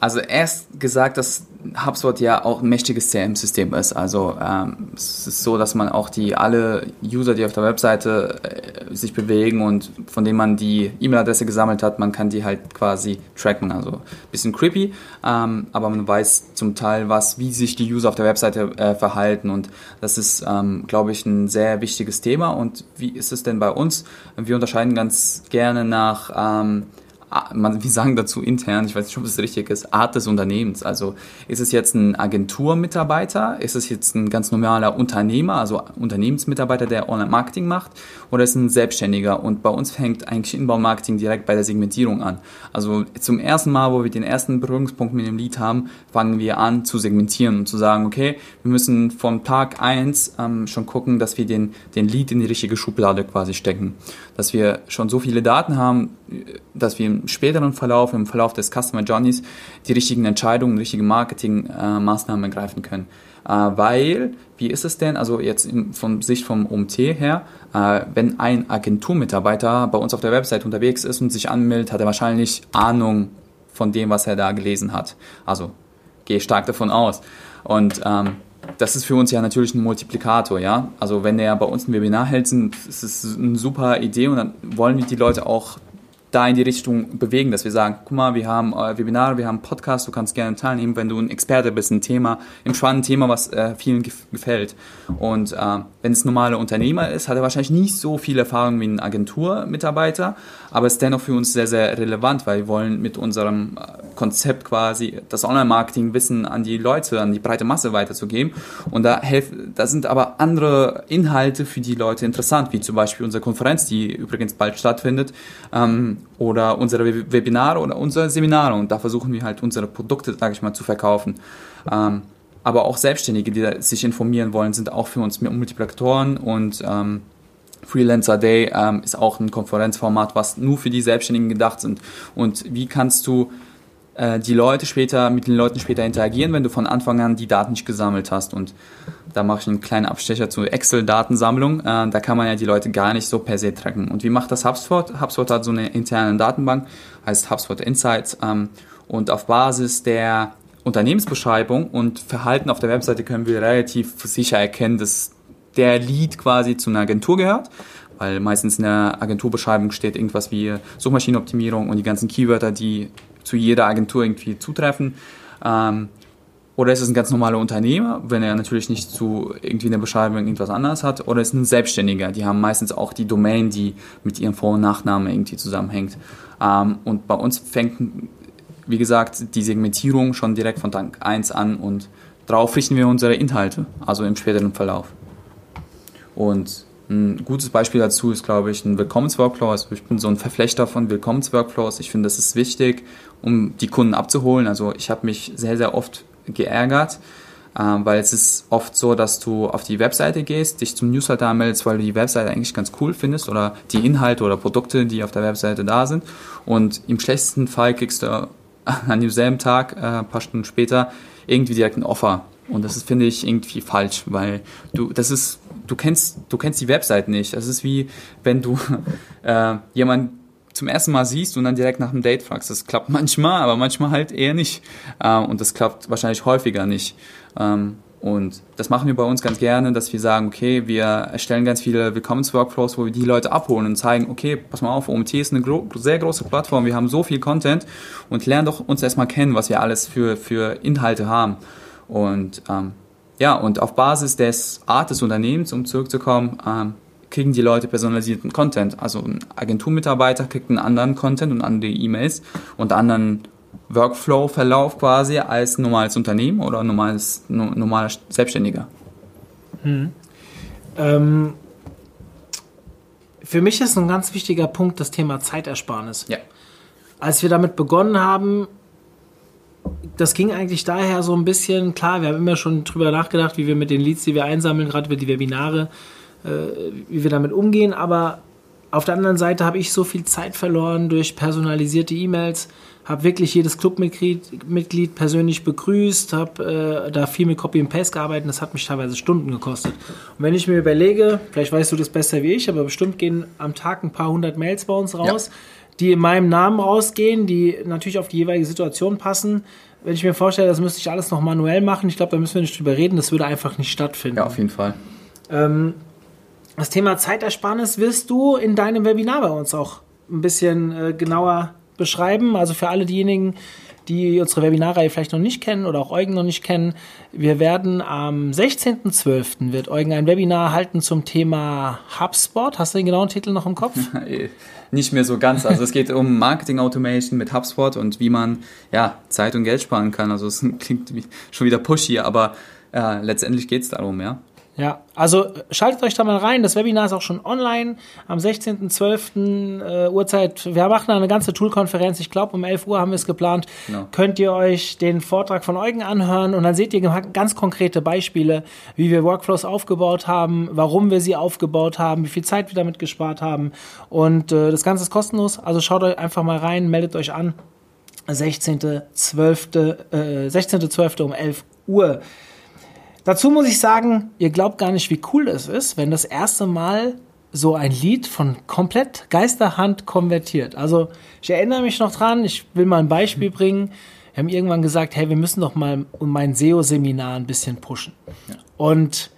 also erst gesagt, dass HubSpot ja auch ein mächtiges CRM-System ist. Also ähm, es ist so, dass man auch die alle User, die auf der Webseite äh, sich bewegen und von denen man die E-Mail-Adresse gesammelt hat, man kann die halt quasi tracken. Also ein bisschen creepy, ähm, aber man weiß zum Teil, was, wie sich die User auf der Webseite äh, verhalten und das ist, ähm, glaube ich, ein sehr wichtiges Thema. Und wie ist es denn bei uns? Wir unterscheiden ganz gerne nach ähm, man, wir sagen dazu intern, ich weiß nicht, ob es richtig ist, Art des Unternehmens. Also ist es jetzt ein Agenturmitarbeiter, ist es jetzt ein ganz normaler Unternehmer, also Unternehmensmitarbeiter, der Online-Marketing macht, oder ist es ein Selbstständiger? Und bei uns fängt eigentlich Inbound-Marketing direkt bei der Segmentierung an. Also zum ersten Mal, wo wir den ersten Berührungspunkt mit dem Lead haben, fangen wir an zu segmentieren und zu sagen, okay, wir müssen von Tag eins ähm, schon gucken, dass wir den, den Lead in die richtige Schublade quasi stecken. Dass wir schon so viele Daten haben, dass wir im späteren Verlauf, im Verlauf des Customer Journeys, die richtigen Entscheidungen, richtige Marketingmaßnahmen äh, ergreifen können. Äh, weil, wie ist es denn, also jetzt in, von Sicht vom OMT her, äh, wenn ein Agenturmitarbeiter bei uns auf der Website unterwegs ist und sich anmeldet, hat er wahrscheinlich Ahnung von dem, was er da gelesen hat. Also gehe stark davon aus. Und ähm, das ist für uns ja natürlich ein Multiplikator, ja. Also wenn er bei uns ein Webinar hält, ist es eine super Idee und dann wollen die Leute auch da in die Richtung bewegen, dass wir sagen, guck mal, wir haben äh, Webinare, wir haben Podcasts, du kannst gerne teilnehmen, wenn du ein Experte bist, ein Thema, ein spannendes Thema, was äh, vielen gef gefällt. Und äh, wenn es normaler Unternehmer ist, hat er wahrscheinlich nicht so viel Erfahrung wie ein Agenturmitarbeiter, aber ist dennoch für uns sehr, sehr relevant, weil wir wollen mit unserem äh, Konzept quasi das Online-Marketing-Wissen an die Leute, an die breite Masse weiterzugeben. Und da, helfen, da sind aber andere Inhalte für die Leute interessant, wie zum Beispiel unsere Konferenz, die übrigens bald stattfindet, ähm, oder unsere Webinare oder unsere Seminare. Und da versuchen wir halt unsere Produkte, sage ich mal, zu verkaufen. Ähm, aber auch Selbstständige, die sich informieren wollen, sind auch für uns Multiplikatoren und ähm, Freelancer Day ähm, ist auch ein Konferenzformat, was nur für die Selbstständigen gedacht sind. Und wie kannst du äh, die Leute später, mit den Leuten später interagieren, wenn du von Anfang an die Daten nicht gesammelt hast? Und da mache ich einen kleinen Abstecher zur Excel-Datensammlung. Äh, da kann man ja die Leute gar nicht so per se tracken. Und wie macht das HubSpot? HubSpot hat so eine interne Datenbank, heißt HubSpot Insights. Ähm, und auf Basis der Unternehmensbeschreibung und Verhalten auf der Webseite können wir relativ sicher erkennen, dass der Lead quasi zu einer Agentur gehört, weil meistens in der Agenturbeschreibung steht irgendwas wie Suchmaschinenoptimierung und die ganzen Keywörter, die zu jeder Agentur irgendwie zutreffen. Ähm, oder ist es ein ganz normaler Unternehmer, wenn er natürlich nicht zu irgendwie in der Beschreibung irgendwas anderes hat, oder ist es ein Selbstständiger, die haben meistens auch die Domain, die mit ihrem Vor- und Nachname irgendwie zusammenhängt. Ähm, und bei uns fängt, wie gesagt, die Segmentierung schon direkt von Tag 1 an und darauf richten wir unsere Inhalte, also im späteren Verlauf. Und ein gutes Beispiel dazu ist, glaube ich, ein Willkommensworkflow. Also ich bin so ein Verflechter von Willkommensworkflows. Ich finde, das ist wichtig, um die Kunden abzuholen. Also ich habe mich sehr, sehr oft geärgert, äh, weil es ist oft so, dass du auf die Webseite gehst, dich zum Newsletter anmeldest, weil du die Webseite eigentlich ganz cool findest oder die Inhalte oder Produkte, die auf der Webseite da sind. Und im schlechtesten Fall kriegst du an demselben Tag, äh, ein paar Stunden später, irgendwie direkt ein Offer und das finde ich, irgendwie falsch, weil du, das ist, du kennst, du kennst die Website nicht. Das ist wie, wenn du äh, jemanden zum ersten Mal siehst und dann direkt nach einem Date fragst. Das klappt manchmal, aber manchmal halt eher nicht. Ähm, und das klappt wahrscheinlich häufiger nicht. Ähm, und das machen wir bei uns ganz gerne, dass wir sagen, okay, wir erstellen ganz viele Willkommensworkflows, wo wir die Leute abholen und zeigen, okay, pass mal auf, OMT ist eine gro sehr große Plattform, wir haben so viel Content und lernen doch uns erstmal kennen, was wir alles für, für Inhalte haben. Und ähm, ja, und auf Basis des Art des Unternehmens, um zurückzukommen, ähm, kriegen die Leute personalisierten Content. Also ein Agenturmitarbeiter kriegt einen anderen Content und andere E-Mails und anderen Workflow-Verlauf quasi als normales Unternehmen oder normales, no, normaler Selbstständiger. Hm. Ähm, für mich ist ein ganz wichtiger Punkt das Thema Zeitersparnis. Ja. Als wir damit begonnen haben, das ging eigentlich daher so ein bisschen, klar, wir haben immer schon drüber nachgedacht, wie wir mit den Leads, die wir einsammeln, gerade für die Webinare, äh, wie wir damit umgehen, aber auf der anderen Seite habe ich so viel Zeit verloren durch personalisierte E-Mails, habe wirklich jedes Clubmitglied Mitglied persönlich begrüßt, habe äh, da viel mit Copy and Paste gearbeitet, das hat mich teilweise Stunden gekostet. Und wenn ich mir überlege, vielleicht weißt du das besser wie ich, aber bestimmt gehen am Tag ein paar hundert Mails bei uns raus. Ja die in meinem Namen rausgehen, die natürlich auf die jeweilige Situation passen. Wenn ich mir vorstelle, das müsste ich alles noch manuell machen, ich glaube, da müssen wir nicht drüber reden, das würde einfach nicht stattfinden. Ja, auf jeden Fall. Ähm, das Thema Zeitersparnis wirst du in deinem Webinar bei uns auch ein bisschen äh, genauer beschreiben. Also für alle diejenigen, die unsere Webinarreihe vielleicht noch nicht kennen oder auch Eugen noch nicht kennen, wir werden am 16.12. wird Eugen ein Webinar halten zum Thema HubSpot. Hast du den genauen Titel noch im Kopf? nicht mehr so ganz. Also es geht um Marketing Automation mit HubSpot und wie man ja Zeit und Geld sparen kann. Also es klingt schon wieder pushy, aber äh, letztendlich geht es darum, ja. Ja, also schaltet euch da mal rein. Das Webinar ist auch schon online am 16.12. Äh, Uhrzeit. Wir machen eine ganze Tool-Konferenz. Ich glaube, um 11 Uhr haben wir es geplant. Genau. Könnt ihr euch den Vortrag von Eugen anhören und dann seht ihr ganz konkrete Beispiele, wie wir Workflows aufgebaut haben, warum wir sie aufgebaut haben, wie viel Zeit wir damit gespart haben. Und äh, das Ganze ist kostenlos. Also schaut euch einfach mal rein, meldet euch an. 16.12. Äh, 16.12. um 11 Uhr. Dazu muss ich sagen, ihr glaubt gar nicht, wie cool es ist, wenn das erste Mal so ein Lied von komplett Geisterhand konvertiert. Also ich erinnere mich noch dran, ich will mal ein Beispiel bringen. Wir haben irgendwann gesagt, hey, wir müssen doch mal um mein SEO-Seminar ein bisschen pushen. Ja. Und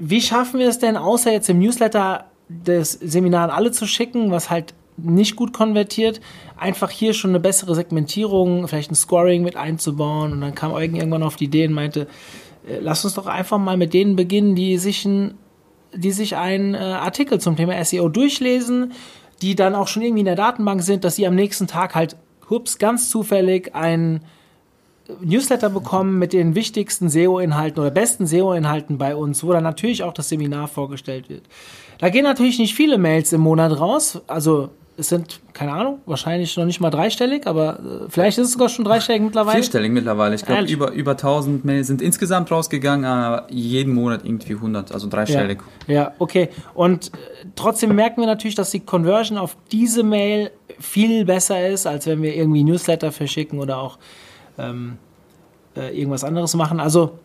wie schaffen wir es denn, außer jetzt im Newsletter das Seminar an alle zu schicken, was halt nicht gut konvertiert, einfach hier schon eine bessere Segmentierung, vielleicht ein Scoring mit einzubauen. Und dann kam Eugen irgendwann auf die Idee und meinte, lass uns doch einfach mal mit denen beginnen, die sich ein, die sich einen äh, Artikel zum Thema SEO durchlesen, die dann auch schon irgendwie in der Datenbank sind, dass sie am nächsten Tag halt, hups, ganz zufällig ein Newsletter bekommen mit den wichtigsten SEO-Inhalten oder besten SEO-Inhalten bei uns, wo dann natürlich auch das Seminar vorgestellt wird. Da gehen natürlich nicht viele Mails im Monat raus, also es sind, keine Ahnung, wahrscheinlich noch nicht mal dreistellig, aber äh, vielleicht ist es sogar schon dreistellig mittlerweile. Vierstellig mittlerweile. Ich glaube, über, über 1000 Mails sind insgesamt rausgegangen, aber jeden Monat irgendwie 100, also dreistellig. Ja, ja okay. Und äh, trotzdem merken wir natürlich, dass die Conversion auf diese Mail viel besser ist, als wenn wir irgendwie Newsletter verschicken oder auch ähm, äh, irgendwas anderes machen. Also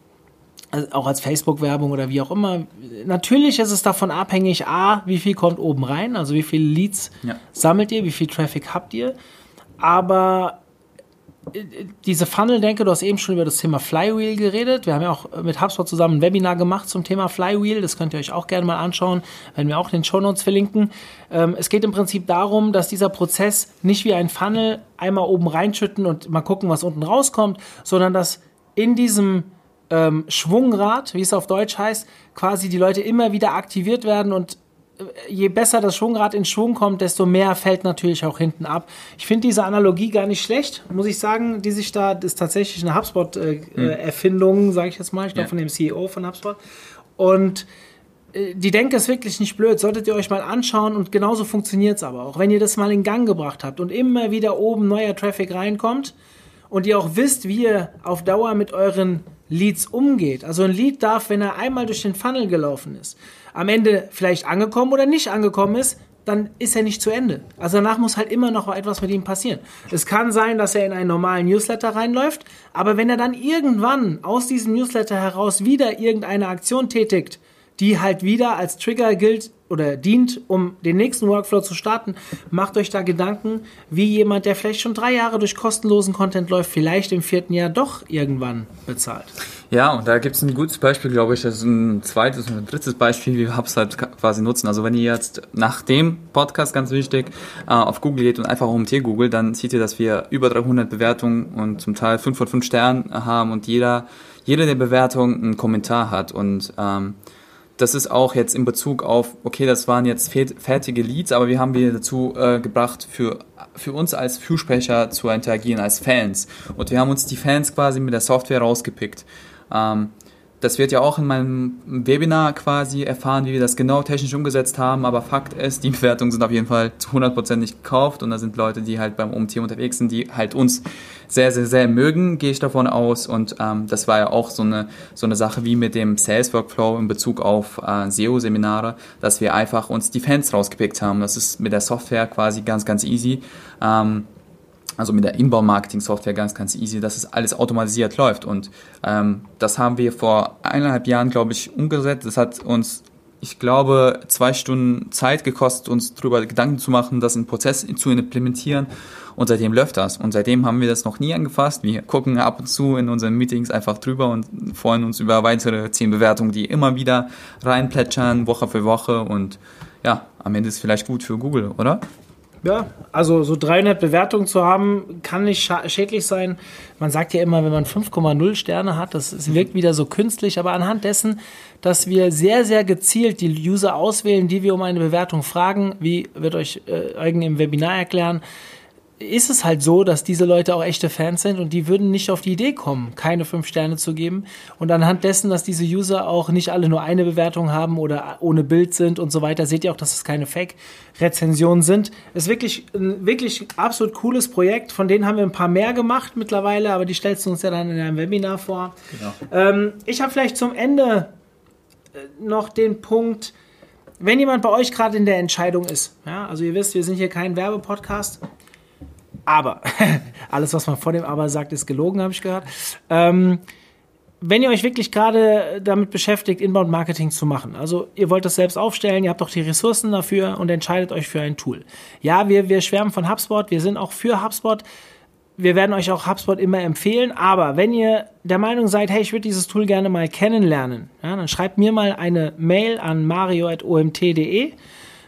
also auch als Facebook-Werbung oder wie auch immer. Natürlich ist es davon abhängig, a, wie viel kommt oben rein, also wie viele Leads ja. sammelt ihr, wie viel Traffic habt ihr. Aber äh, diese Funnel-Denke, du hast eben schon über das Thema Flywheel geredet. Wir haben ja auch mit HubSpot zusammen ein Webinar gemacht zum Thema Flywheel. Das könnt ihr euch auch gerne mal anschauen, wenn wir auch in den Show Notes verlinken. Ähm, es geht im Prinzip darum, dass dieser Prozess nicht wie ein Funnel einmal oben reinschütten und mal gucken, was unten rauskommt, sondern dass in diesem ähm, Schwungrad, wie es auf Deutsch heißt, quasi die Leute immer wieder aktiviert werden und äh, je besser das Schwungrad in Schwung kommt, desto mehr fällt natürlich auch hinten ab. Ich finde diese Analogie gar nicht schlecht, muss ich sagen, die sich da, das ist tatsächlich eine HubSpot-Erfindung, äh, hm. sage ich jetzt mal, ich glaube ja. von dem CEO von HubSpot. Und äh, die Denke ist wirklich nicht blöd, solltet ihr euch mal anschauen und genauso funktioniert es aber auch. Wenn ihr das mal in Gang gebracht habt und immer wieder oben neuer Traffic reinkommt und ihr auch wisst, wie ihr auf Dauer mit euren Leads umgeht. Also ein Lead darf, wenn er einmal durch den Funnel gelaufen ist, am Ende vielleicht angekommen oder nicht angekommen ist, dann ist er nicht zu Ende. Also danach muss halt immer noch etwas mit ihm passieren. Es kann sein, dass er in einen normalen Newsletter reinläuft, aber wenn er dann irgendwann aus diesem Newsletter heraus wieder irgendeine Aktion tätigt, die halt wieder als Trigger gilt oder dient, um den nächsten Workflow zu starten, macht euch da Gedanken, wie jemand, der vielleicht schon drei Jahre durch kostenlosen Content läuft, vielleicht im vierten Jahr doch irgendwann bezahlt. Ja, und da gibt es ein gutes Beispiel, glaube ich, das ist ein zweites und ein drittes Beispiel, wie wir Hubs halt quasi nutzen. Also wenn ihr jetzt nach dem Podcast, ganz wichtig, äh, auf Google geht und einfach OMT googelt, dann seht ihr, dass wir über 300 Bewertungen und zum Teil 5 von 5 Sternen haben und jeder, jede der Bewertungen einen Kommentar hat und ähm, das ist auch jetzt in Bezug auf, okay, das waren jetzt fertige Leads, aber wir haben wir dazu äh, gebracht, für, für uns als Fürsprecher zu interagieren, als Fans. Und wir haben uns die Fans quasi mit der Software rausgepickt. Ähm, das wird ja auch in meinem Webinar quasi erfahren, wie wir das genau technisch umgesetzt haben. Aber Fakt ist, die Bewertungen sind auf jeden Fall zu 100% nicht gekauft. Und da sind Leute, die halt beim OMT unterwegs sind, die halt uns sehr, sehr, sehr mögen, gehe ich davon aus. Und ähm, das war ja auch so eine, so eine Sache wie mit dem Sales Workflow in Bezug auf äh, SEO-Seminare, dass wir einfach uns die Fans rausgepickt haben. Das ist mit der Software quasi ganz, ganz easy. Ähm, also mit der Inbound-Marketing-Software ganz, ganz easy, dass es alles automatisiert läuft. Und ähm, das haben wir vor eineinhalb Jahren, glaube ich, umgesetzt. Das hat uns, ich glaube, zwei Stunden Zeit gekostet, uns darüber Gedanken zu machen, das in Prozess zu implementieren. Und seitdem läuft das. Und seitdem haben wir das noch nie angefasst. Wir gucken ab und zu in unseren Meetings einfach drüber und freuen uns über weitere zehn Bewertungen, die immer wieder reinplätschern, Woche für Woche. Und ja, am Ende ist es vielleicht gut für Google, oder? Ja, also so 300 Bewertungen zu haben, kann nicht schädlich sein. Man sagt ja immer, wenn man 5,0 Sterne hat, das, das wirkt wieder so künstlich, aber anhand dessen, dass wir sehr, sehr gezielt die User auswählen, die wir um eine Bewertung fragen, wie wird euch äh, Eugen im Webinar erklären, ist es halt so, dass diese Leute auch echte Fans sind und die würden nicht auf die Idee kommen, keine fünf Sterne zu geben. Und anhand dessen, dass diese User auch nicht alle nur eine Bewertung haben oder ohne Bild sind und so weiter, seht ihr auch, dass es keine Fake-Rezensionen sind. Es ist wirklich ein wirklich absolut cooles Projekt. Von denen haben wir ein paar mehr gemacht mittlerweile, aber die stellst du uns ja dann in einem Webinar vor. Genau. Ähm, ich habe vielleicht zum Ende äh, noch den Punkt, wenn jemand bei euch gerade in der Entscheidung ist, ja, also ihr wisst, wir sind hier kein Werbepodcast, aber, alles, was man vor dem Aber sagt, ist gelogen, habe ich gehört. Ähm, wenn ihr euch wirklich gerade damit beschäftigt, Inbound-Marketing zu machen, also ihr wollt das selbst aufstellen, ihr habt doch die Ressourcen dafür und entscheidet euch für ein Tool. Ja, wir, wir schwärmen von HubSpot, wir sind auch für HubSpot. Wir werden euch auch HubSpot immer empfehlen, aber wenn ihr der Meinung seid, hey, ich würde dieses Tool gerne mal kennenlernen, ja, dann schreibt mir mal eine Mail an mario.omt.de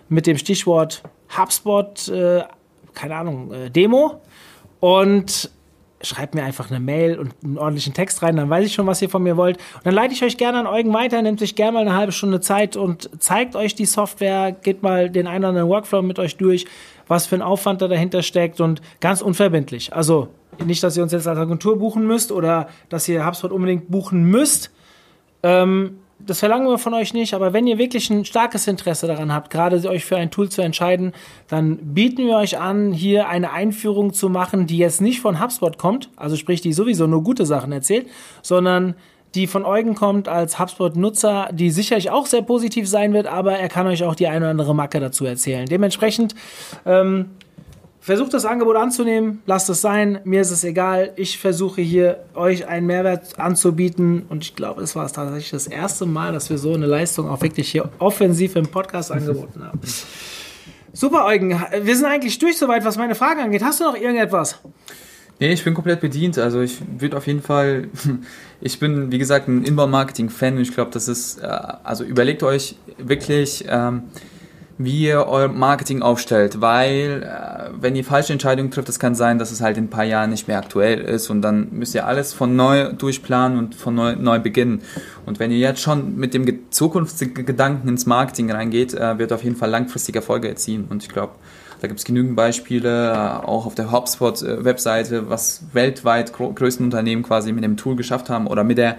mit dem Stichwort HubSpot äh, keine Ahnung, äh, Demo und schreibt mir einfach eine Mail und einen ordentlichen Text rein, dann weiß ich schon, was ihr von mir wollt. Und dann leite ich euch gerne an Eugen weiter, nehmt sich gerne mal eine halbe Stunde Zeit und zeigt euch die Software, geht mal den einen oder anderen Workflow mit euch durch, was für ein Aufwand da dahinter steckt und ganz unverbindlich. Also nicht, dass ihr uns jetzt als Agentur buchen müsst oder dass ihr HubSpot unbedingt buchen müsst. Ähm, das verlangen wir von euch nicht, aber wenn ihr wirklich ein starkes Interesse daran habt, gerade euch für ein Tool zu entscheiden, dann bieten wir euch an, hier eine Einführung zu machen, die jetzt nicht von HubSpot kommt, also sprich, die sowieso nur gute Sachen erzählt, sondern die von Eugen kommt als HubSpot-Nutzer, die sicherlich auch sehr positiv sein wird, aber er kann euch auch die eine oder andere Macke dazu erzählen. Dementsprechend ähm, Versucht das Angebot anzunehmen, lasst es sein, mir ist es egal. Ich versuche hier euch einen Mehrwert anzubieten und ich glaube, es war tatsächlich das erste Mal, dass wir so eine Leistung auch wirklich hier offensiv im Podcast angeboten haben. Super, Eugen. Wir sind eigentlich durch soweit, was meine Fragen angeht. Hast du noch irgendetwas? Nee, ich bin komplett bedient. Also ich würde auf jeden Fall, ich bin wie gesagt ein Inbound-Marketing-Fan und ich glaube, das ist, äh, also überlegt euch wirklich, ähm, wie ihr euer Marketing aufstellt, weil äh, wenn ihr falsche Entscheidungen trifft, es kann sein, dass es halt in ein paar Jahren nicht mehr aktuell ist und dann müsst ihr alles von neu durchplanen und von neu, neu beginnen. Und wenn ihr jetzt schon mit dem Zukunftsgedanken ins Marketing reingeht, äh, wird auf jeden Fall langfristig Erfolge erzielen und ich glaube, da gibt es genügend Beispiele, äh, auch auf der HubSpot-Webseite, äh, was weltweit größten Unternehmen quasi mit dem Tool geschafft haben oder mit der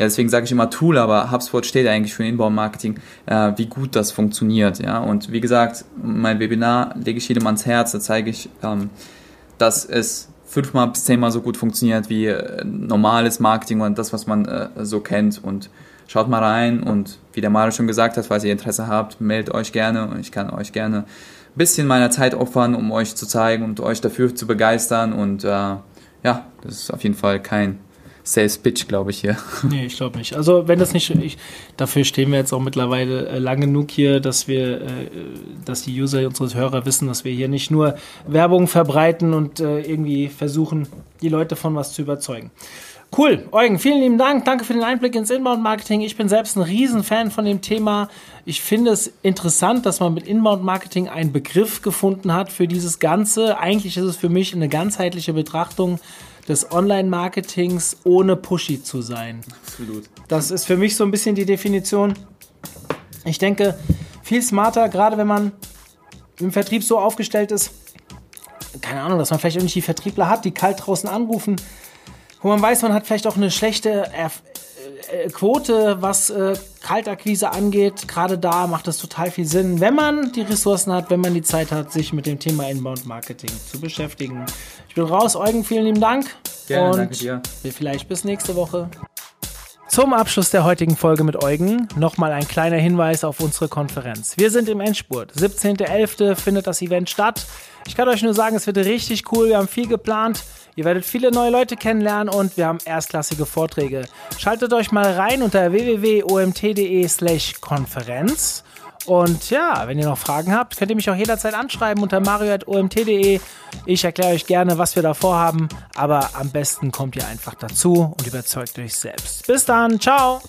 ja, deswegen sage ich immer Tool, aber HubSpot steht eigentlich für Inbound-Marketing, äh, wie gut das funktioniert. Ja? Und wie gesagt, mein Webinar lege ich jedem ans Herz, da zeige ich, ähm, dass es fünfmal bis zehnmal so gut funktioniert wie äh, normales Marketing und das, was man äh, so kennt. Und schaut mal rein und wie der Mario schon gesagt hat, falls ihr Interesse habt, meldet euch gerne und ich kann euch gerne bisschen meiner Zeit opfern, um euch zu zeigen und euch dafür zu begeistern. Und äh, ja, das ist auf jeden Fall kein Sales Pitch, glaube ich, hier. Nee, ich glaube nicht. Also, wenn das nicht, ich, dafür stehen wir jetzt auch mittlerweile äh, lang genug hier, dass wir, äh, dass die User, unsere Hörer wissen, dass wir hier nicht nur Werbung verbreiten und äh, irgendwie versuchen, die Leute von was zu überzeugen. Cool, Eugen, vielen lieben Dank. Danke für den Einblick ins Inbound-Marketing. Ich bin selbst ein Riesenfan von dem Thema. Ich finde es interessant, dass man mit Inbound-Marketing einen Begriff gefunden hat für dieses Ganze. Eigentlich ist es für mich eine ganzheitliche Betrachtung des Online-Marketings ohne pushy zu sein. Absolut. Das ist für mich so ein bisschen die Definition. Ich denke, viel smarter, gerade wenn man im Vertrieb so aufgestellt ist, keine Ahnung, dass man vielleicht irgendwie Vertriebler hat, die kalt draußen anrufen, wo man weiß, man hat vielleicht auch eine schlechte Erf äh, Quote, was äh, Kaltakquise angeht. Gerade da macht es total viel Sinn, wenn man die Ressourcen hat, wenn man die Zeit hat, sich mit dem Thema Inbound Marketing zu beschäftigen. Ich bin raus. Eugen, vielen lieben Dank. Gerne, und danke dir. Vielleicht bis nächste Woche. Zum Abschluss der heutigen Folge mit Eugen nochmal ein kleiner Hinweis auf unsere Konferenz. Wir sind im Endspurt. 17.11. findet das Event statt. Ich kann euch nur sagen, es wird richtig cool. Wir haben viel geplant. Ihr werdet viele neue Leute kennenlernen und wir haben erstklassige Vorträge. Schaltet euch mal rein unter www.omt.de/slash Konferenz. Und ja, wenn ihr noch Fragen habt, könnt ihr mich auch jederzeit anschreiben unter mario.omt.de. Ich erkläre euch gerne, was wir da vorhaben, aber am besten kommt ihr einfach dazu und überzeugt euch selbst. Bis dann, ciao!